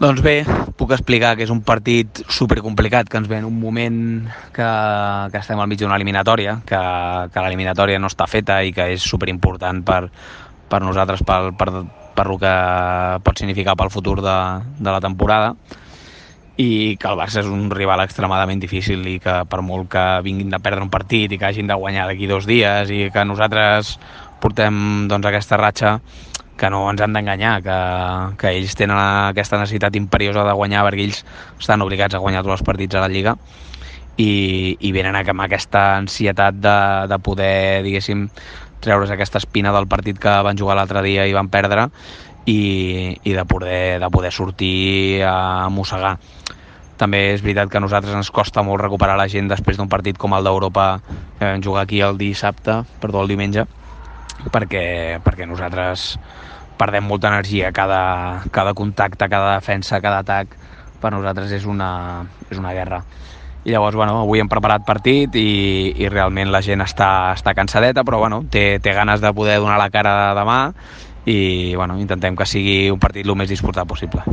Doncs bé, puc explicar que és un partit supercomplicat, que ens ve en un moment que, que estem al mig d'una eliminatòria, que, que l'eliminatòria no està feta i que és superimportant per, per nosaltres, per, per, per el que pot significar pel futur de, de la temporada i que el Barça és un rival extremadament difícil i que per molt que vinguin de perdre un partit i que hagin de guanyar d'aquí dos dies i que nosaltres portem doncs, aquesta ratxa que no ens han d'enganyar, que, que ells tenen aquesta necessitat imperiosa de guanyar perquè ells estan obligats a guanyar tots els partits a la Lliga i, i venen amb aquesta ansietat de, de poder, diguéssim, treure's aquesta espina del partit que van jugar l'altre dia i van perdre i, i de, poder, de poder sortir a mossegar. També és veritat que a nosaltres ens costa molt recuperar la gent després d'un partit com el d'Europa que vam jugar aquí el dissabte, perdó, el diumenge, perquè, perquè nosaltres perdem molta energia cada, cada contacte, cada defensa, cada atac. Per nosaltres és una, és una guerra. I llavors bueno, avui hem preparat partit i, i realment la gent està, està cansadeta però bueno, té, té ganes de poder donar la cara demà i bueno, intentem que sigui un partit el més disputat possible